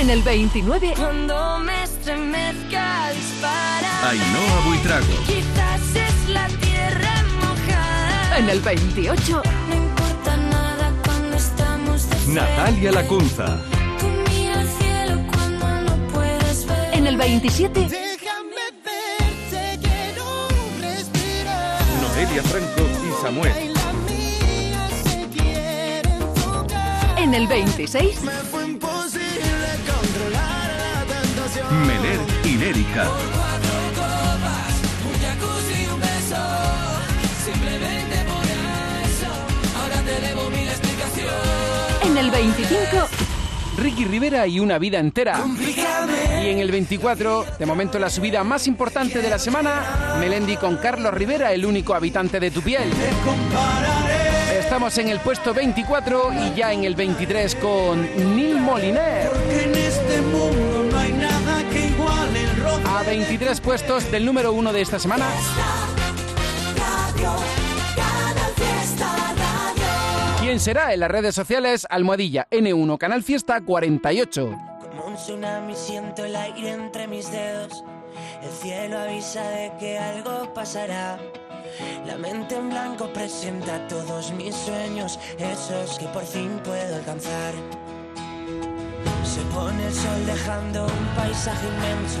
En el 29. Cuando me estremezca dispara. Ainhoa Buitrago. Quizás es la tierra mojada. En el 28. No importa nada cuando estamos de. Natalia Lacunza. Tú mira al cielo cuando no puedes ver. En el 27. Déjame verte, quiero respirar. Noelia Franco y Samuel. Y la mía se quiere tocar. En el 26. Meler y Lérica. En el 25. Ricky Rivera y una vida entera. Y en el 24, de momento la subida más importante de la semana, Melendi con Carlos Rivera, el único habitante de tu piel. Estamos en el puesto 24 y ya en el 23 con Neil Moliner. 23 puestos del número 1 de esta semana. ¿Quién será? En las redes sociales, Almohadilla N1 Canal Fiesta 48. Como un tsunami siento el aire entre mis dedos. El cielo avisa de que algo pasará. La mente en blanco presenta todos mis sueños, esos que por fin puedo alcanzar. Se pone el sol dejando un paisaje inmenso,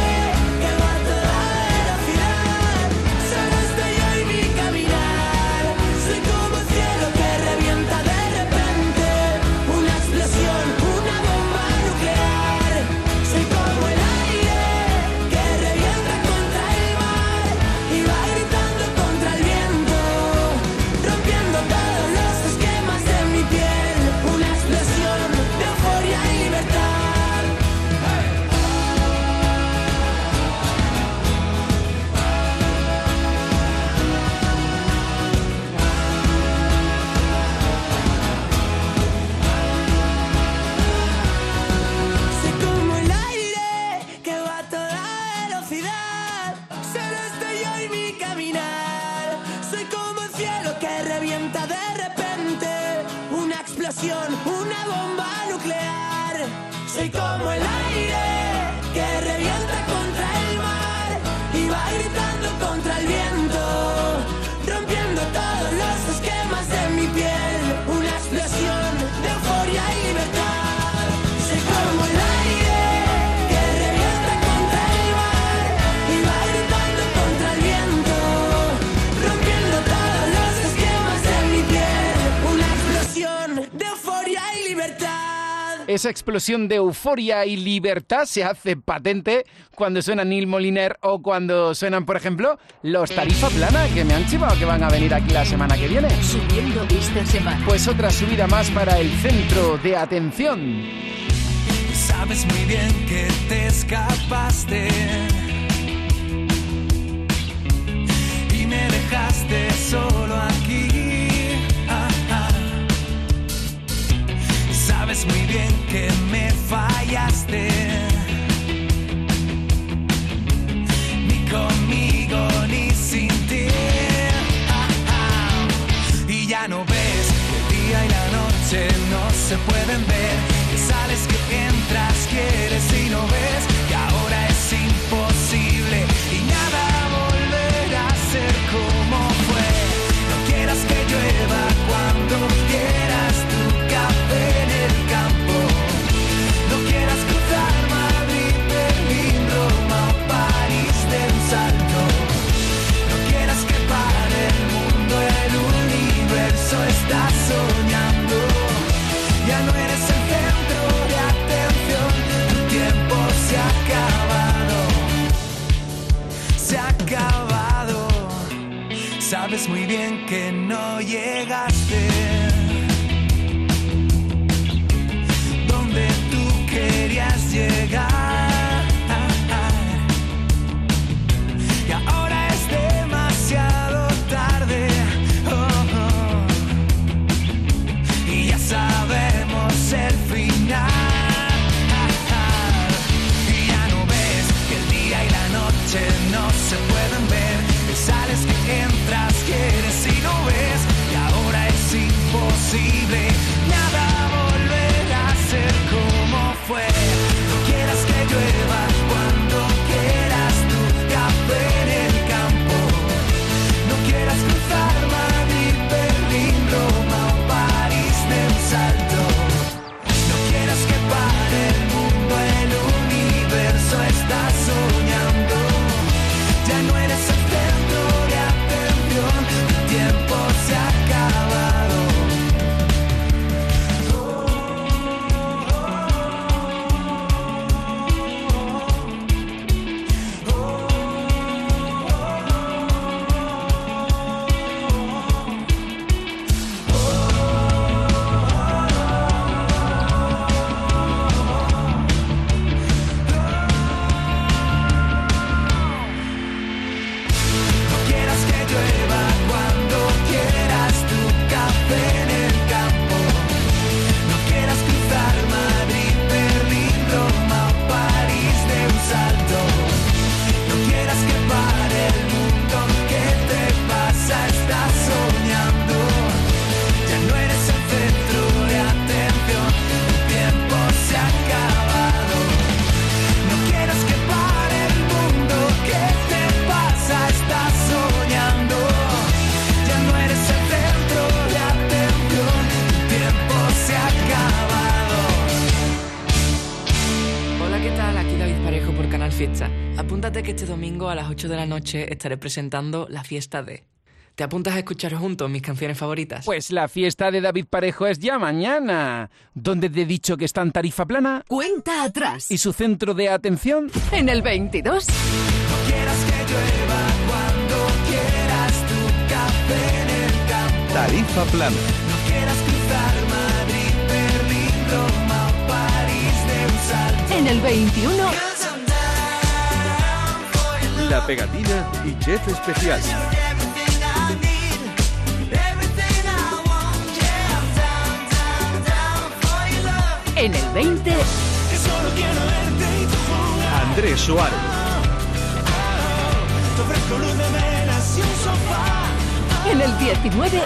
Esa explosión de euforia y libertad se hace patente cuando suena Neil Moliner o cuando suenan, por ejemplo, los Tarifa Plana, que me han chivado que van a venir aquí la semana que viene. Subiendo esta semana. Pues otra subida más para el centro de atención. Sabes muy bien que te escapaste. Y me dejaste solo aquí. muy bien que me fallaste. Ni conmigo ni sin ti. Y ya no ves que el día y la noche no se pueden ver. Que sales, que entras, quieres y no ves. 8 de la noche estaré presentando la fiesta de... ¿Te apuntas a escuchar juntos mis canciones favoritas? Pues la fiesta de David Parejo es ya mañana. ¿Dónde te he dicho que está en tarifa plana? Cuenta atrás. ¿Y su centro de atención? En el 22. No quieras que llueva cuando quieras tu café en el campo. Tarifa plana. No quieras cruzar Madrid, Berlín, Roma, París de un salto. En el 21. La Pegatina y Chef Especial. En el 20, Andrés Suárez. En el 19,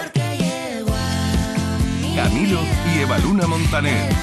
Camilo y Evaluna Montaner.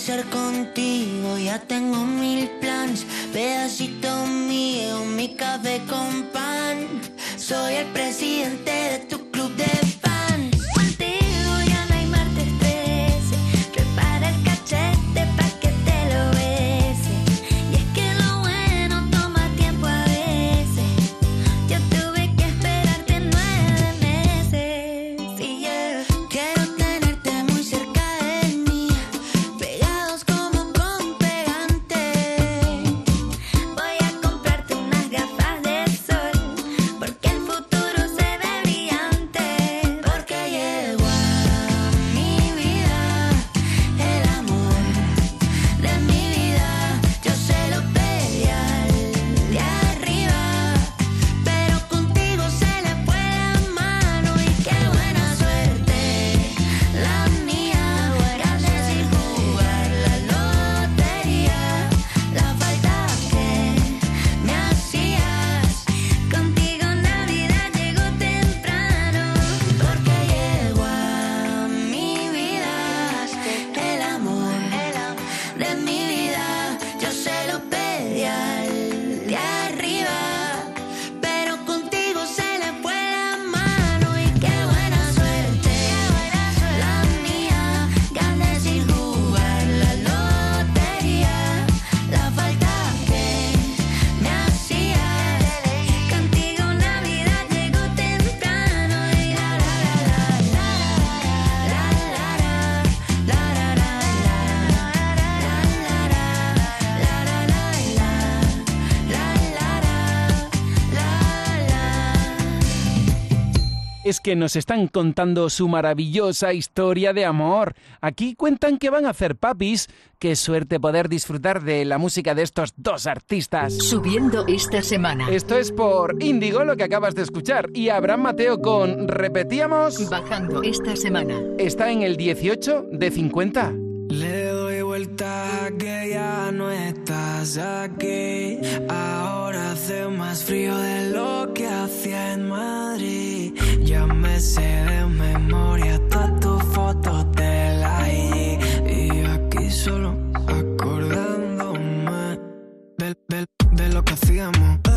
amanecer contigo, ya tengo mil planes. Pedacito mío, mi café con pan. Soy el presidente de es que nos están contando su maravillosa historia de amor. Aquí cuentan que van a hacer papis. Qué suerte poder disfrutar de la música de estos dos artistas. Subiendo esta semana. Esto es por Indigo lo que acabas de escuchar. Y Abraham Mateo con Repetíamos. Bajando esta semana. Está en el 18 de 50. Le doy vueltas a que ya no estás aquí. Ahora hace más frío de lo que hacía en Madrid. Ya me sé de memoria todas tus fotos de la IG. Y aquí solo acordándome de, de lo que hacíamos.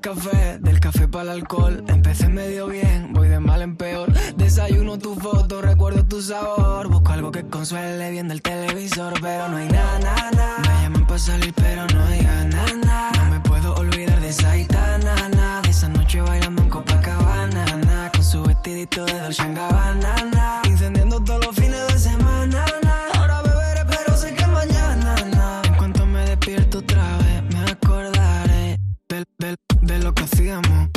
café, del café para el alcohol. Empecé medio bien, voy de mal en peor. Desayuno tu foto, recuerdo tu sabor. Busco algo que consuele viendo el televisor, pero no hay nada. Me llaman para salir, pero no hay nada. No me puedo olvidar de esa gitana, na. Esa noche bailando en Copacabana, na. Con su vestidito de Dolce Gabbana, na. Incendiando todos los fines de semana, digamos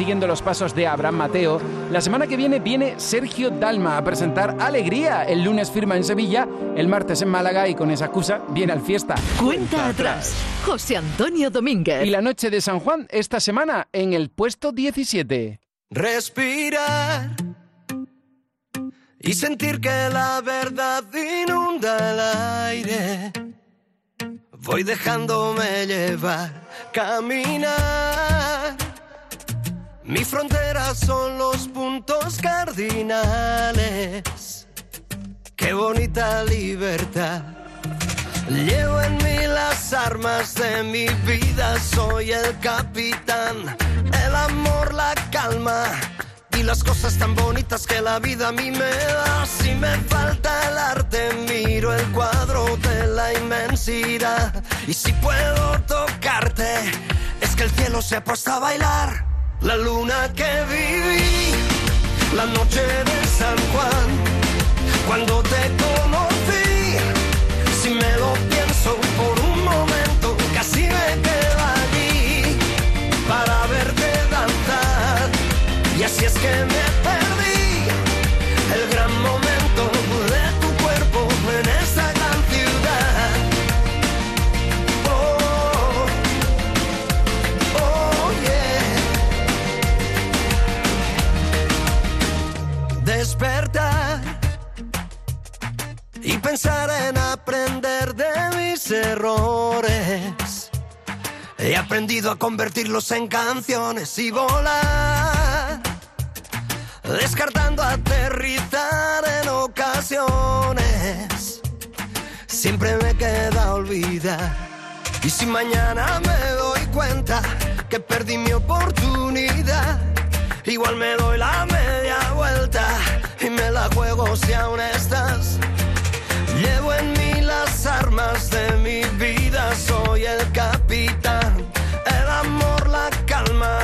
siguiendo los pasos de Abraham Mateo, la semana que viene viene Sergio Dalma a presentar Alegría. El lunes firma en Sevilla, el martes en Málaga y con esa excusa viene al fiesta. Cuenta atrás. José Antonio Domínguez. Y la noche de San Juan esta semana en el puesto 17. Respirar y sentir que la verdad inunda el aire. Voy dejándome llevar, caminar. Mi frontera son los puntos cardinales. Qué bonita libertad. Llevo en mí las armas de mi vida, soy el capitán. El amor, la calma y las cosas tan bonitas que la vida a mí me da. Si me falta el arte, miro el cuadro de la inmensidad. Y si puedo tocarte, es que el cielo se ha a bailar. La luna que viví, la noche de San Juan, cuando te conocí. Si me lo pienso por un momento, casi me quedo allí para verte danzar. Y así es que pensar en aprender de mis errores. He aprendido a convertirlos en canciones y volar, descartando aterrizar en ocasiones. Siempre me queda olvidar. Y si mañana me doy cuenta que perdí mi oportunidad, igual me doy la media vuelta y me la juego si aún estás. Llevo en mí las armas de mi vida, soy el capitán. El amor, la calma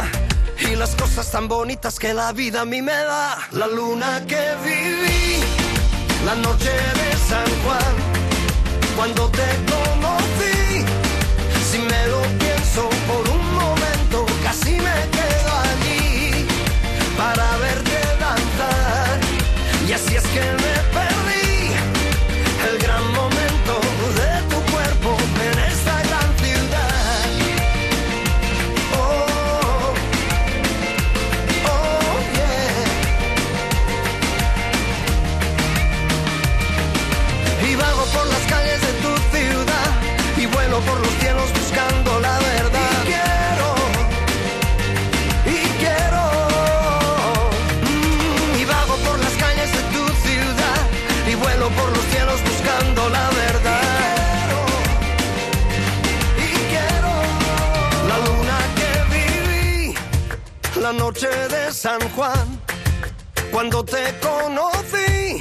y las cosas tan bonitas que la vida a mí me da. La luna que viví, la noche de San Juan, cuando te conocí. Si me lo pienso por un momento, casi me quedo allí para verte danzar. Y así es que me perdí San Juan, cuando te conocí.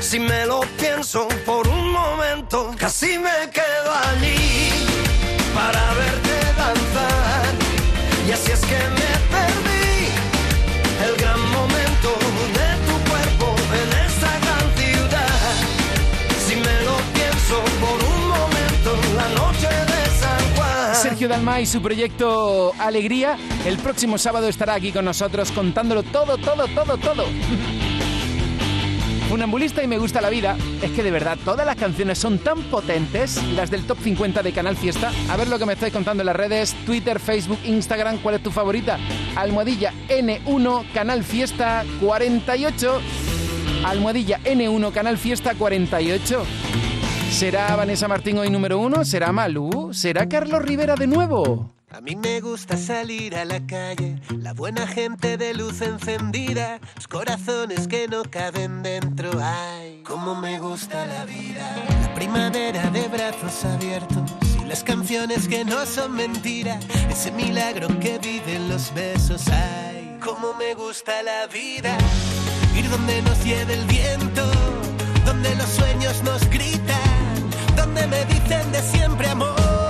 Si me lo pienso por un momento, casi me quedo allí para verte danzar. Y así es que me Y su proyecto Alegría. El próximo sábado estará aquí con nosotros contándolo todo, todo, todo, todo. Funambulista y me gusta la vida. Es que de verdad todas las canciones son tan potentes, las del top 50 de Canal Fiesta. A ver lo que me estáis contando en las redes, Twitter, Facebook, Instagram, ¿cuál es tu favorita? Almohadilla N1 Canal Fiesta 48. Almohadilla N1 Canal Fiesta 48. ¿Será Vanessa Martín hoy número uno? ¿Será Malú? ¿Será Carlos Rivera de nuevo? A mí me gusta salir a la calle, la buena gente de luz encendida, los corazones que no caben dentro. Ay, cómo me gusta la vida. La primavera de brazos abiertos y las canciones que no son mentira, ese milagro que viven los besos. Ay, cómo me gusta la vida. Ir donde nos lleve el viento, donde los sueños nos gritan, donde me dicen de siempre amor.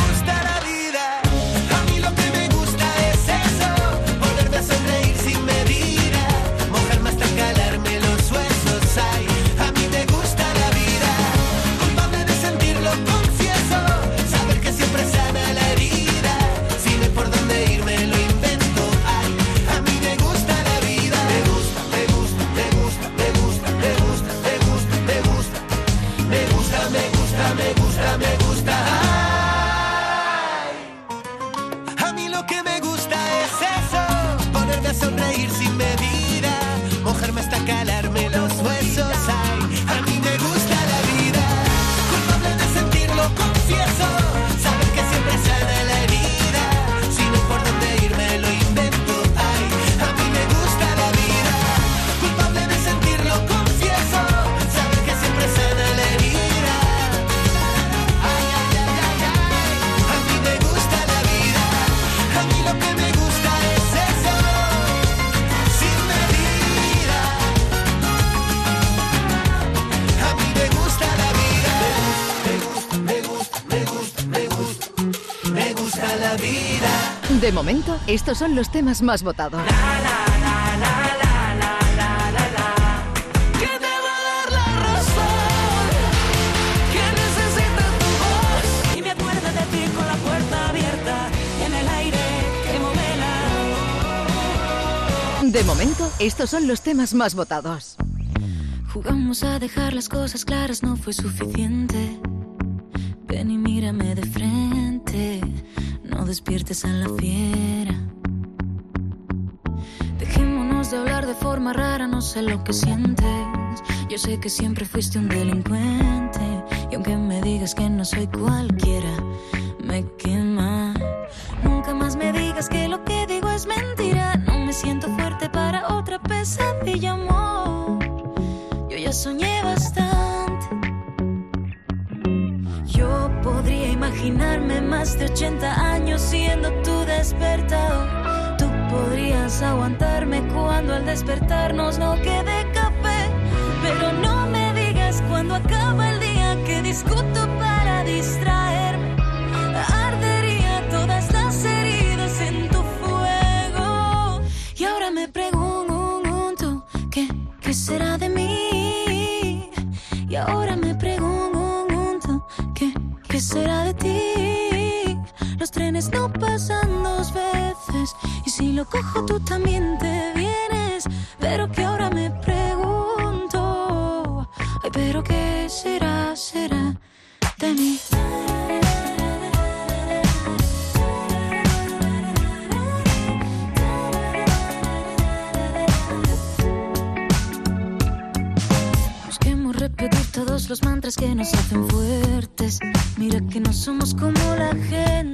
Estos son los temas más votados. De momento, estos son los temas más votados. Jugamos a dejar las cosas claras, no fue suficiente. Ven y mírame de frente, no despiertes a la fiesta. Sé lo que sientes. Yo sé que siempre fuiste un delincuente, y aunque me digas que no soy cualquiera, me quema. Nunca más me digas que lo que digo es mentira, no me siento fuerte para otra pesadilla, amor. Yo ya soñé bastante. Yo podría imaginarme más de 80 años siendo tu despertador. Podrías aguantarme cuando al despertarnos no quede café. Pero no me digas cuando acaba el día que discuto para distraerme. Ardería todas las heridas en tu fuego. Y ahora me pregunto, ¿qué, qué será de mí? Lo cojo tú también te vienes. Pero que ahora me pregunto, ay, pero qué será, será de mí. Repetir todos los mantras que nos hacen fuertes. Mira que no somos como la gente.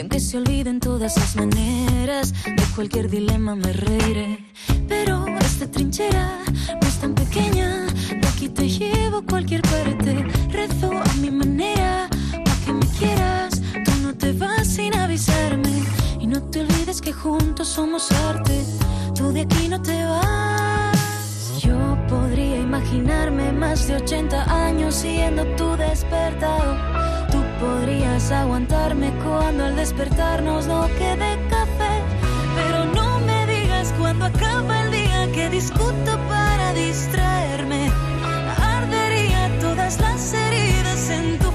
Y aunque se olviden todas las maneras, de cualquier dilema me reiré. Pero esta trinchera no es tan pequeña. De aquí te llevo a cualquier parte. Rezo a mi manera, pa' que me quieras. Tú no te vas sin avisarme. Y no te olvides que juntos somos arte. Tú de aquí no te vas. Yo podría imaginarme más de 80 años siendo tu despertador. Podrías aguantarme cuando al despertarnos no quede café. Pero no me digas cuando acaba el día que discuto para distraerme. Ardería todas las heridas en tu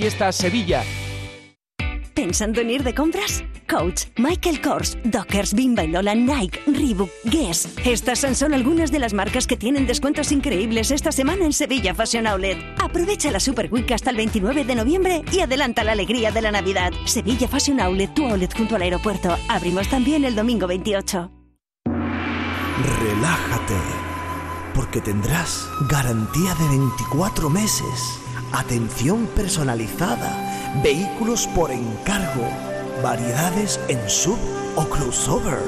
Fiesta Sevilla. ¿Pensando en ir de compras? Coach, Michael Kors, Dockers, Bimba y Lola, Nike, Reebok, Guess. Estas son solo algunas de las marcas que tienen descuentos increíbles esta semana en Sevilla Fashion Outlet. Aprovecha la Super Week hasta el 29 de noviembre y adelanta la alegría de la Navidad. Sevilla Fashion Outlet, tu outlet junto al aeropuerto. Abrimos también el domingo 28. Relájate, porque tendrás garantía de 24 meses, atención personalizada, vehículos por encargo, variedades en sub o crossover.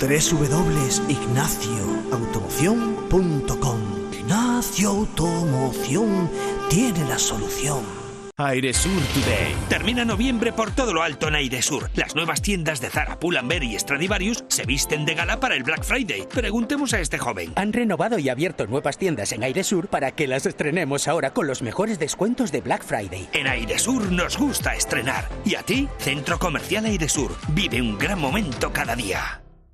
www.ignacioautomoción.com Ignacio Automoción tiene la solución. Airesur Today. Termina noviembre por todo lo alto en Airesur. Las nuevas tiendas de Zara, Pull&Bear y Stradivarius se visten de gala para el Black Friday. Preguntemos a este joven. Han renovado y abierto nuevas tiendas en Airesur para que las estrenemos ahora con los mejores descuentos de Black Friday. En Airesur nos gusta estrenar. ¿Y a ti? Centro Comercial Airesur. Vive un gran momento cada día.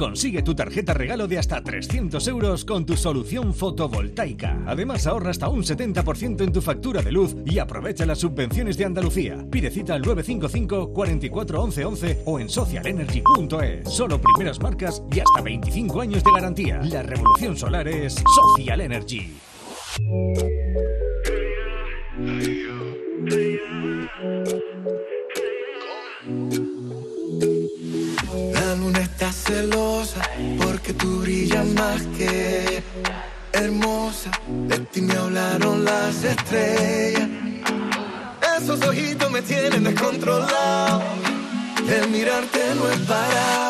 consigue tu tarjeta regalo de hasta 300 euros con tu solución fotovoltaica. Además, ahorra hasta un 70% en tu factura de luz y aprovecha las subvenciones de Andalucía. Pide cita al 955 44 11 11 o en socialenergy.es. Solo primeras marcas y hasta 25 años de garantía. La revolución solar es Social Energy. Celosa porque tú brillas más que hermosa. De ti me hablaron las estrellas. Esos ojitos me tienen descontrolado. El mirarte no he parado.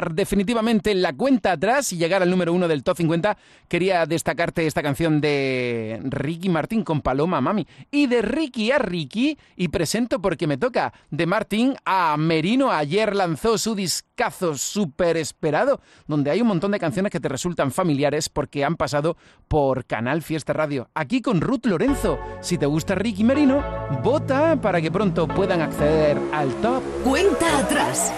Antes de entrar definitivamente en la cuenta atrás y llegar al número uno del top 50, quería destacarte esta canción de Ricky Martín con Paloma Mami. Y de Ricky a Ricky, y presento porque me toca, de Martín a Merino. Ayer lanzó su discazo súper esperado, donde hay un montón de canciones que te resultan familiares porque han pasado por Canal Fiesta Radio. Aquí con Ruth Lorenzo. Si te gusta Ricky Merino, vota para que pronto puedan acceder al top. Cuenta atrás.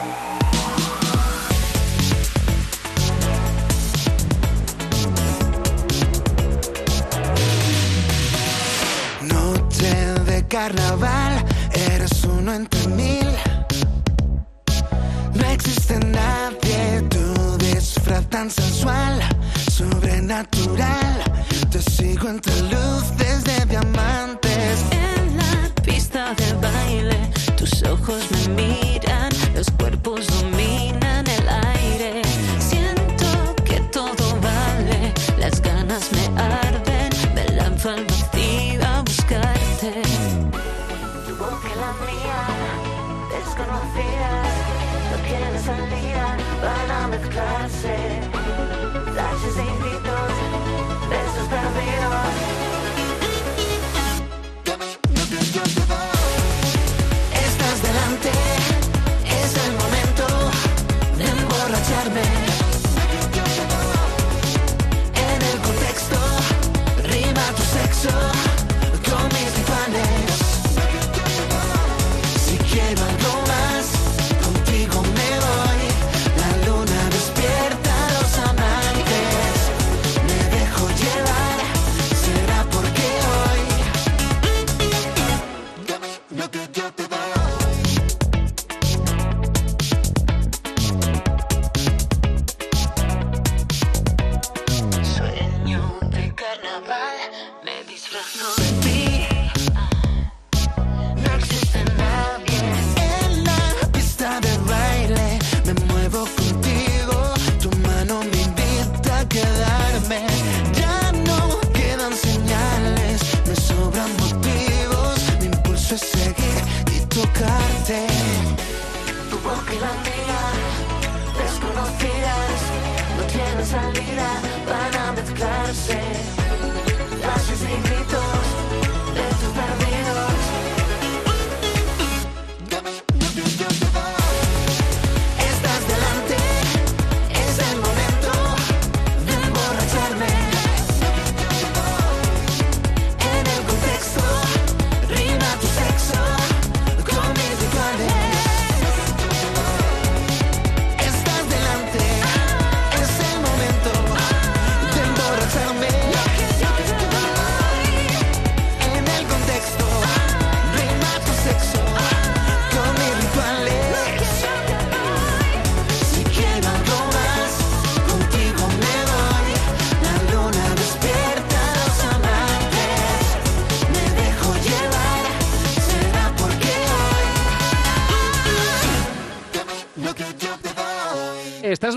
Carnaval, eres uno entre mil. No existe nadie, tu disfraz tan sensual, sobrenatural. Te sigo entre luces de diamantes. En la pista de baile, tus ojos me miran, los cuerpos dominan el aire. nascer.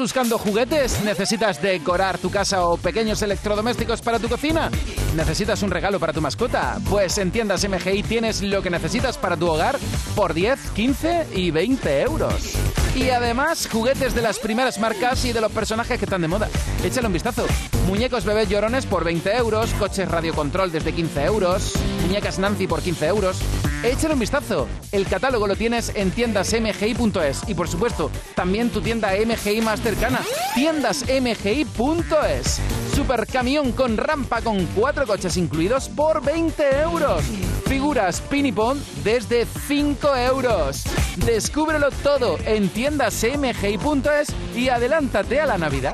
Buscando juguetes? ¿Necesitas decorar tu casa o pequeños electrodomésticos para tu cocina? ¿Necesitas un regalo para tu mascota? Pues en tiendas MGI tienes lo que necesitas para tu hogar por 10, 15 y 20 euros. Y además, juguetes de las primeras marcas y de los personajes que están de moda. Échale un vistazo. Muñecos bebés llorones por 20 euros, coches radiocontrol desde 15 euros, muñecas Nancy por 15 euros. Échale un vistazo. El catálogo lo tienes en tiendasmgi.es y por supuesto, también tu tienda MGI más cercana, tiendasmgi.es. Supercamión con rampa con cuatro coches incluidos por 20 euros. Figuras Pinipon desde 5 euros. Descúbrelo todo en tiendasmgi.es y adelántate a la Navidad.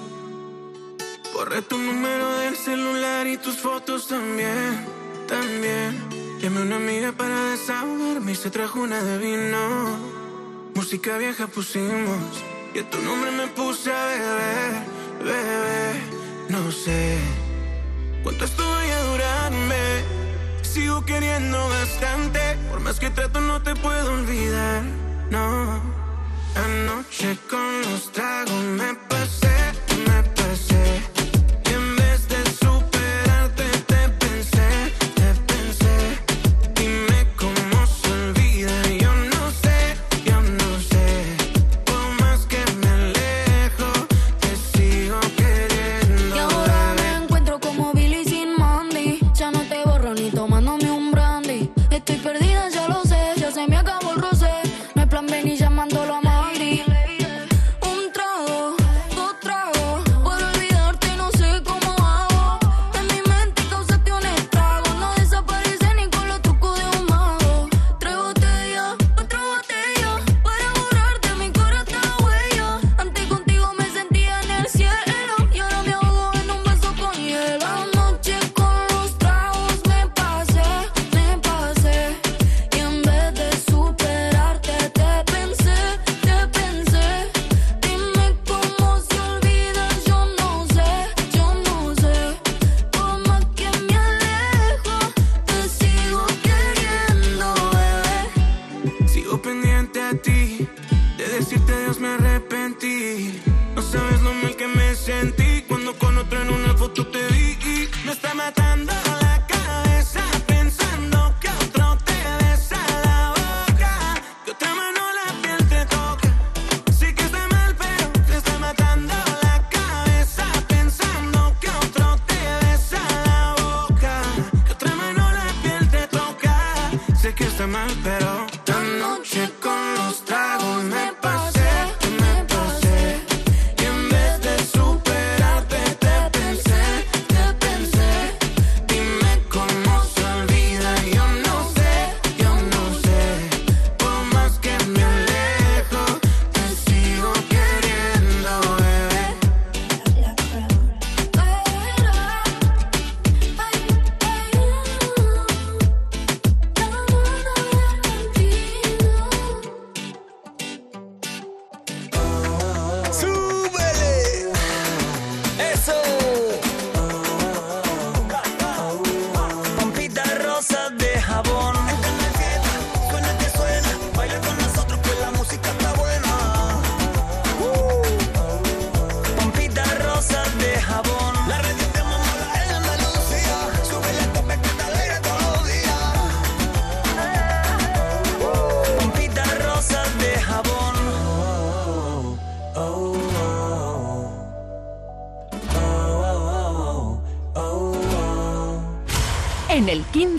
Borré tu número del celular y tus fotos también, también. Llamé a una amiga para desahogarme y se trajo una de vino. Música vieja pusimos y a tu nombre me puse a beber, bebé. No sé cuánto esto vaya a durarme. Sigo queriendo bastante, por más que trato no te puedo olvidar. No, anoche con los tragos me pasé, me pasé.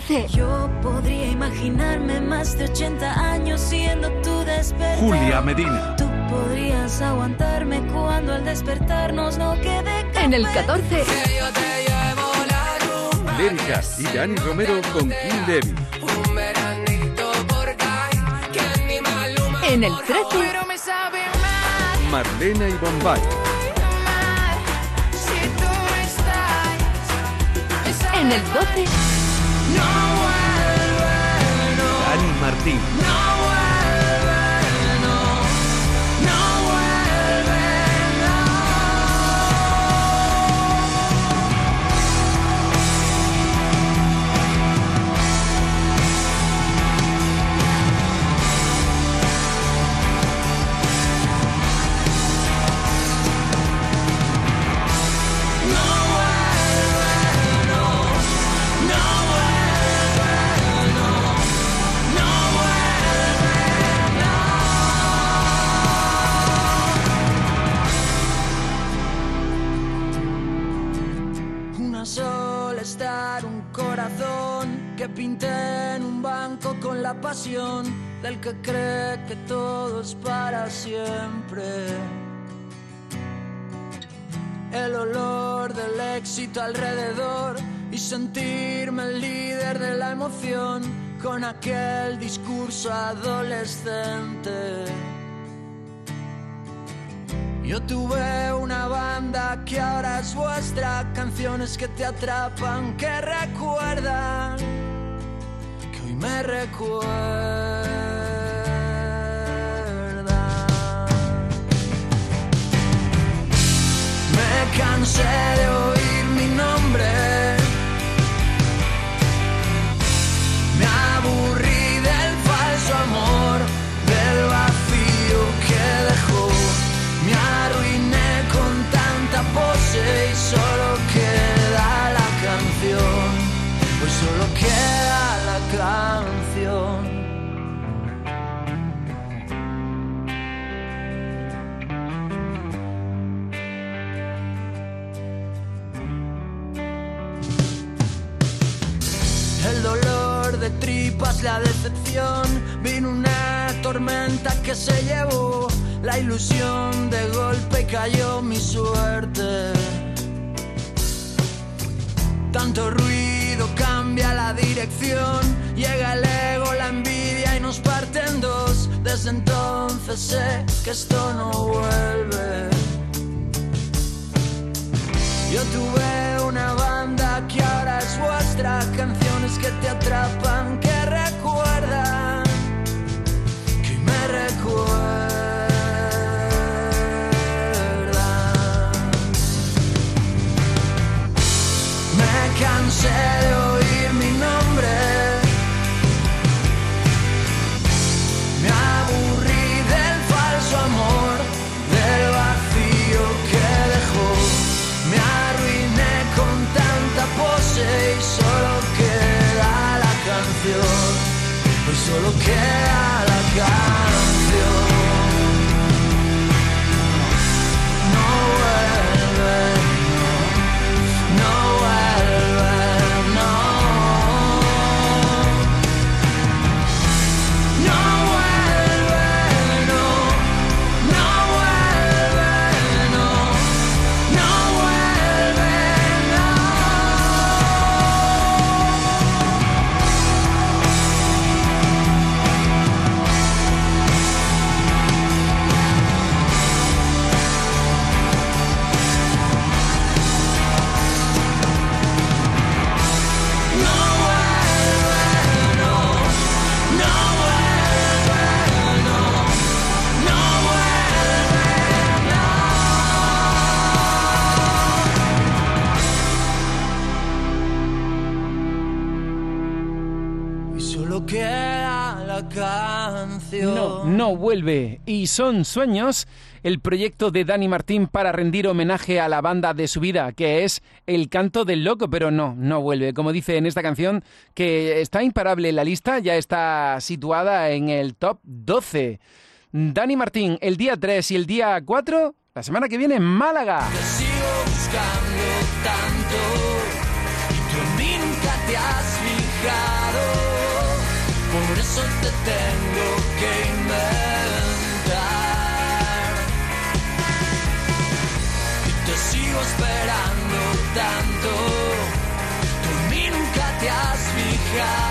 11. Yo podría imaginarme más de 80 años siendo tu despertar. Julia Medina. Tú podrías aguantarme cuando al despertarnos no quede En el 14. Que yo te llevo la Lérica y Dani Romero con Kim Levy. En el 13. Marlena y Bombay. en el 12. Dani Martín. Pasión del que cree que todo es para siempre. El olor del éxito alrededor y sentirme el líder de la emoción con aquel discurso adolescente. Yo tuve una banda que ahora es vuestra, canciones que te atrapan, que recuerdan, me recuerda. Me cansé de oír mi nombre. Canción. El dolor de tripas, la decepción, vino una tormenta que se llevó la ilusión de golpe cayó mi suerte. Tanto ruido cambia la dirección, llega el ego, la envidia y nos parte en dos. Desde entonces sé que esto no vuelve. Yo tuve una banda que ahora es vuestra, canciones que te atrapan, que recuerdan, que me recuerdan. De oír mi nombre. Me aburrí del falso amor, del vacío que dejó. Me arruiné con tanta pose y solo queda la canción. Hoy solo queda Vuelve. Y son sueños el proyecto de Dani Martín para rendir homenaje a la banda de su vida, que es El canto del loco, pero no, no vuelve. Como dice en esta canción, que está imparable en la lista, ya está situada en el top 12. Dani Martín, el día 3 y el día 4, la semana que viene en Málaga. Esperando tanto. Tú en mí nunca te has fijado.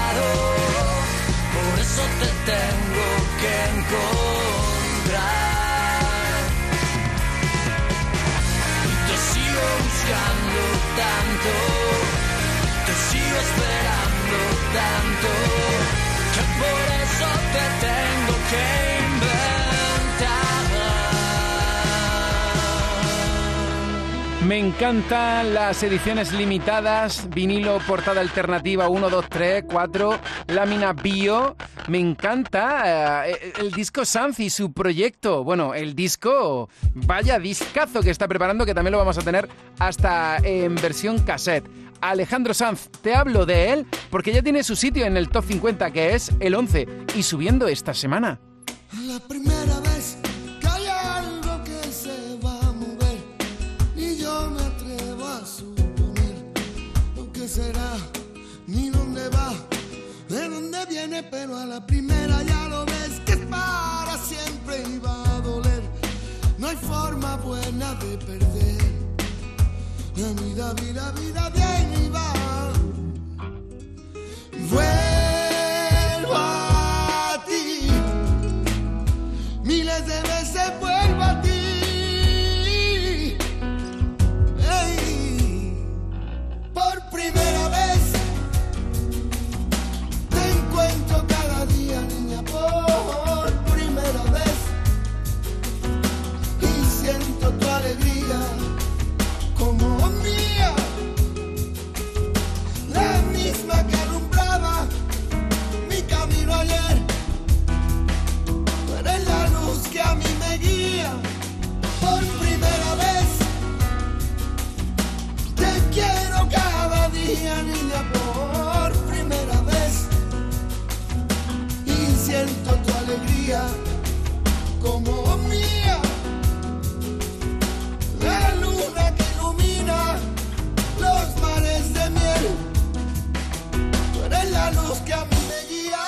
Me encantan las ediciones limitadas, vinilo, portada alternativa 1, 2, 3, 4, lámina bio. Me encanta eh, el disco Sanz y su proyecto. Bueno, el disco, vaya discazo que está preparando, que también lo vamos a tener hasta en versión cassette. Alejandro Sanz, te hablo de él porque ya tiene su sitio en el top 50, que es el 11, y subiendo esta semana. La primera vez pero a la primera ya lo ves que es para siempre va a doler. No hay forma buena de perder. La vida, vida, vida viene y va. Vuelvo como mía. La luna que ilumina los mares de miel. Tú eres la luz que a mí me guía.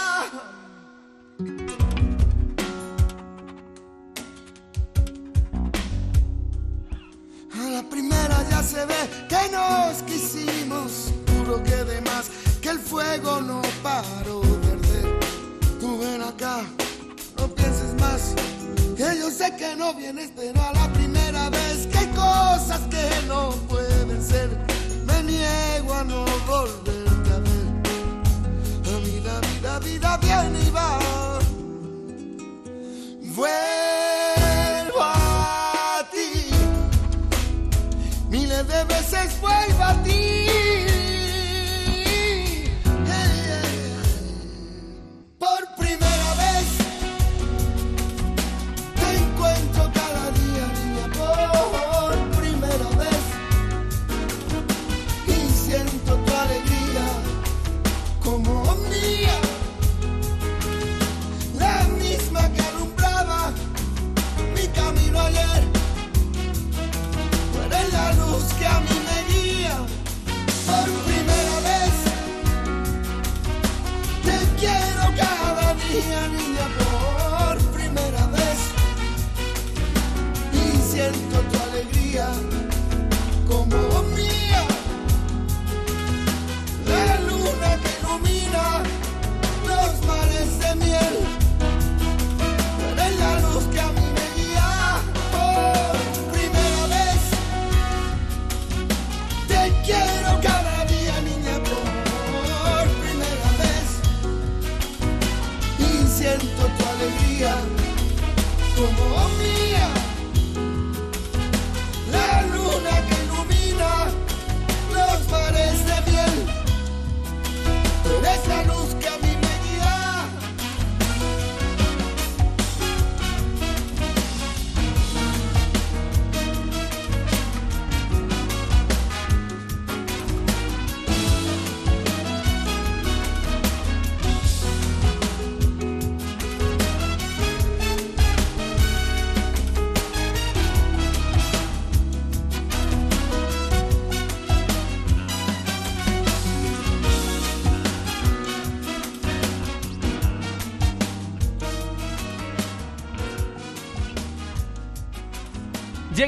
A la primera ya se ve que nos quisimos, puro que de más, que el fuego no paró de arder. Tú ven acá, que yo sé que no vienes, pero a la primera vez que hay cosas que no pueden ser, me niego a no volverte a ver. La vida, vida, vida viene y va. Vuelvo a ti. Miles de veces vuelvo a ti.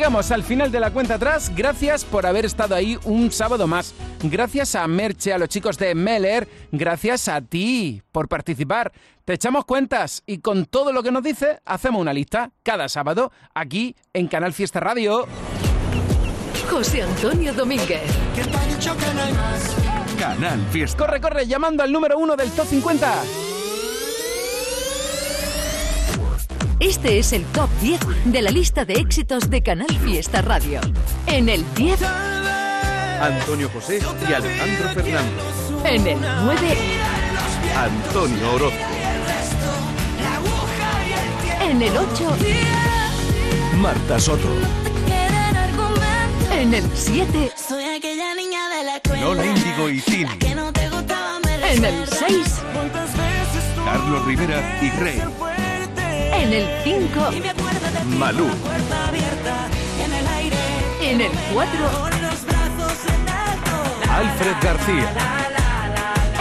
Llegamos al final de la cuenta atrás. Gracias por haber estado ahí un sábado más. Gracias a Merche, a los chicos de Meller. Gracias a ti por participar. Te echamos cuentas y con todo lo que nos dice, hacemos una lista cada sábado aquí en Canal Fiesta Radio. José Antonio Domínguez. Canal Fiesta. Corre, corre, llamando al número uno del Top 50. Este es el top 10 de la lista de éxitos de Canal Fiesta Radio. En el 10, Antonio José y Alejandro Fernández. en el 9, Antonio Orozco. en el 8, Marta Soto. en el 7, Soy aquella niña de la Lola Índigo y Tini. en el 6, Carlos Rivera y Rey. En el 5, Malú. en el aire en el 4, los brazos en alto Alfred García.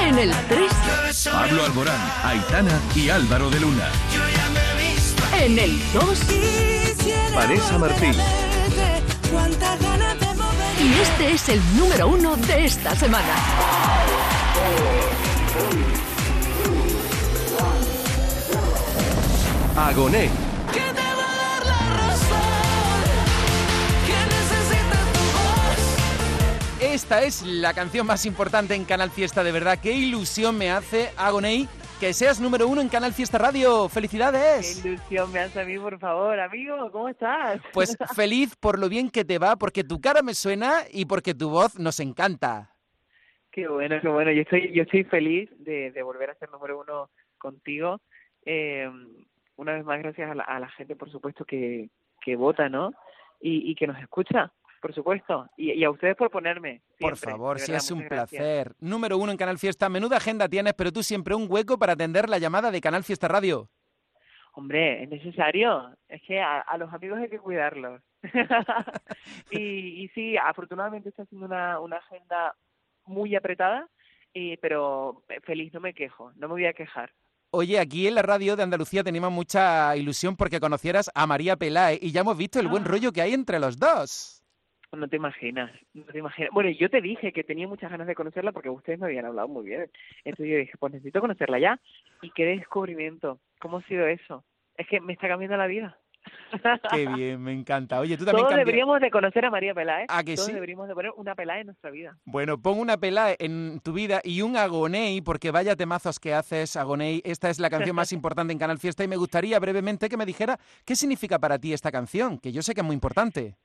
en el 3, Pablo Alborán. Aitana y Álvaro de Luna. en el 2 Vanessa Martín. y este es el número 1 de esta semana. Agoné. que te va a dar la razón que necesita tu voz Esta es la canción más importante en Canal Fiesta, de verdad. Qué ilusión me hace, Agoney, que seas número uno en Canal Fiesta Radio. ¡Felicidades! Qué ilusión me hace a mí, por favor, amigo, ¿cómo estás? Pues feliz por lo bien que te va, porque tu cara me suena y porque tu voz nos encanta. Qué bueno, qué bueno. Yo estoy, yo estoy feliz de, de volver a ser número uno contigo. Eh, una vez más, gracias a la, a la gente, por supuesto, que, que vota, ¿no? Y, y que nos escucha, por supuesto. Y, y a ustedes por ponerme. Por favor, si verdad, es un gracias. placer. Número uno en Canal Fiesta. Menuda agenda tienes, pero tú siempre un hueco para atender la llamada de Canal Fiesta Radio. Hombre, es necesario. Es que a, a los amigos hay que cuidarlos. y, y sí, afortunadamente está haciendo una, una agenda muy apretada, y, pero feliz, no me quejo, no me voy a quejar. Oye, aquí en la radio de Andalucía teníamos mucha ilusión porque conocieras a María Peláez y ya hemos visto el buen Ah. rollo que hay entre los dos. No te imaginas, no te imaginas. Bueno, yo te dije que tenía muchas ganas de conocerla porque ustedes me habían hablado muy bien. Entonces yo dije, pues necesito conocerla ya. Y qué descubrimiento. ¿Cómo ha sido eso? Es que me está cambiando la vida. Qué bien, me encanta. Oye, tú también Todos deberíamos de conocer a María Peláez. ¿A que Todos sí? deberíamos de poner una Peláez en nuestra vida. Bueno, pon una pela en tu vida y un agoney, porque vaya temazos que haces, agoney. Esta es la canción más importante en Canal Fiesta y me gustaría brevemente que me dijera qué significa para ti esta canción, que yo sé que es muy importante.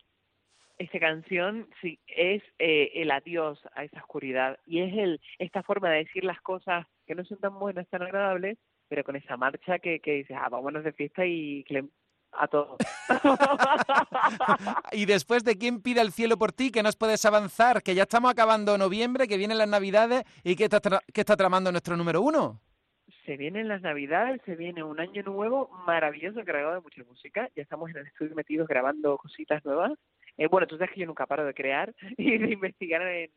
Esta canción sí es eh, el adiós a esa oscuridad y es el esta forma de decir las cosas que no son tan buenas, tan agradables, pero con esa marcha que, que dices, ah, vámonos de fiesta y que le- a todos. Y después de quién pide el cielo por ti, que nos puedes avanzar, que ya estamos acabando noviembre, que vienen las navidades y que está, tra- que está tramando nuestro número uno. Se vienen las navidades, se viene un año nuevo maravilloso cargado de mucha música. Ya estamos en el estudio metidos grabando cositas nuevas. Eh, bueno, tú sabes que yo nunca paro de crear y de investigar en,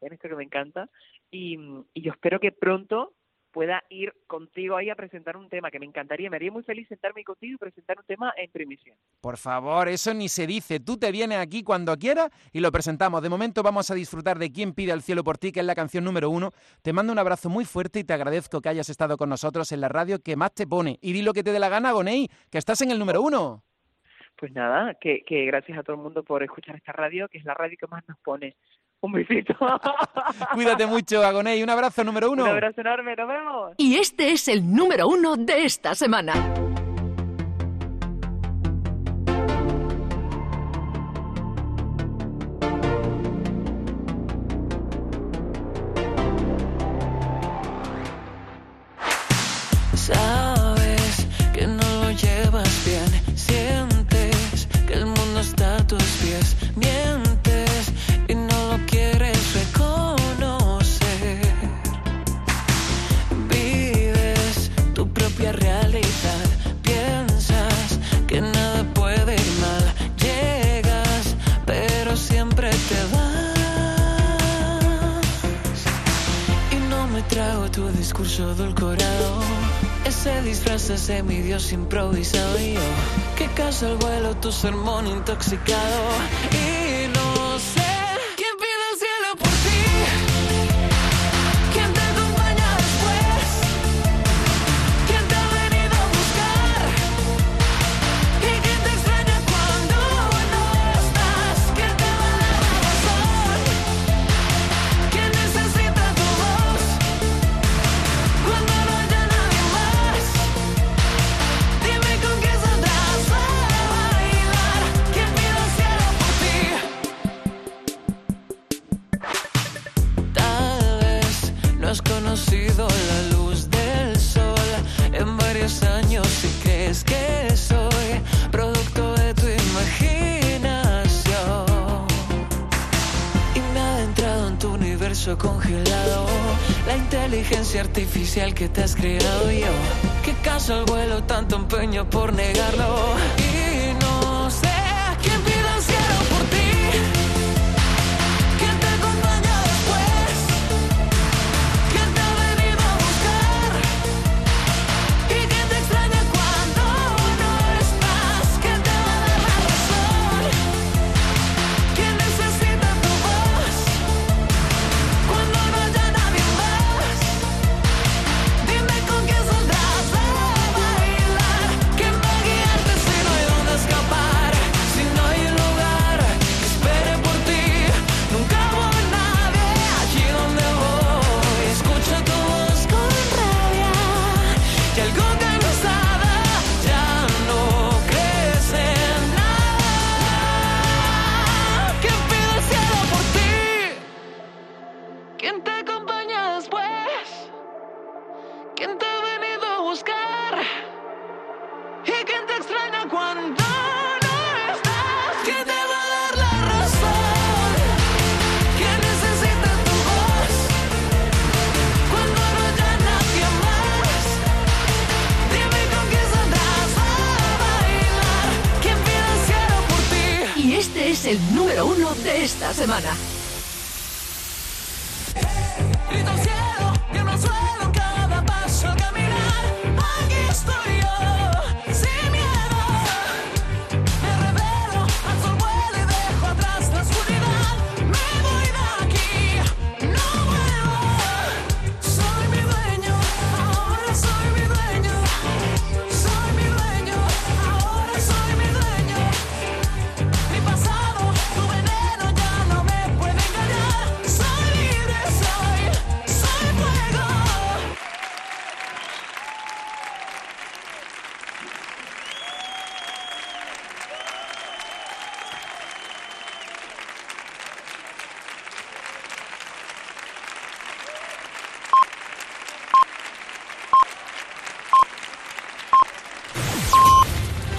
en esto que me encanta. Y, y yo espero que pronto pueda ir contigo ahí a presentar un tema que me encantaría. Me haría muy feliz sentarme contigo y presentar un tema en primicia. Por favor, eso ni se dice. Tú te vienes aquí cuando quieras y lo presentamos. De momento vamos a disfrutar de Quién pide el cielo por ti, que es la canción número uno. Te mando un abrazo muy fuerte y te agradezco que hayas estado con nosotros en la radio que más te pone. Y di lo que te dé la gana, Gonei, que estás en el número uno. Pues nada, que, que gracias a todo el mundo por escuchar esta radio, que es la radio que más nos pone. Un besito. Cuídate mucho, Agonei. Un abrazo número uno. Un abrazo enorme, nos vemos. Y este es el número uno de esta semana. Tu sermón intoxicado.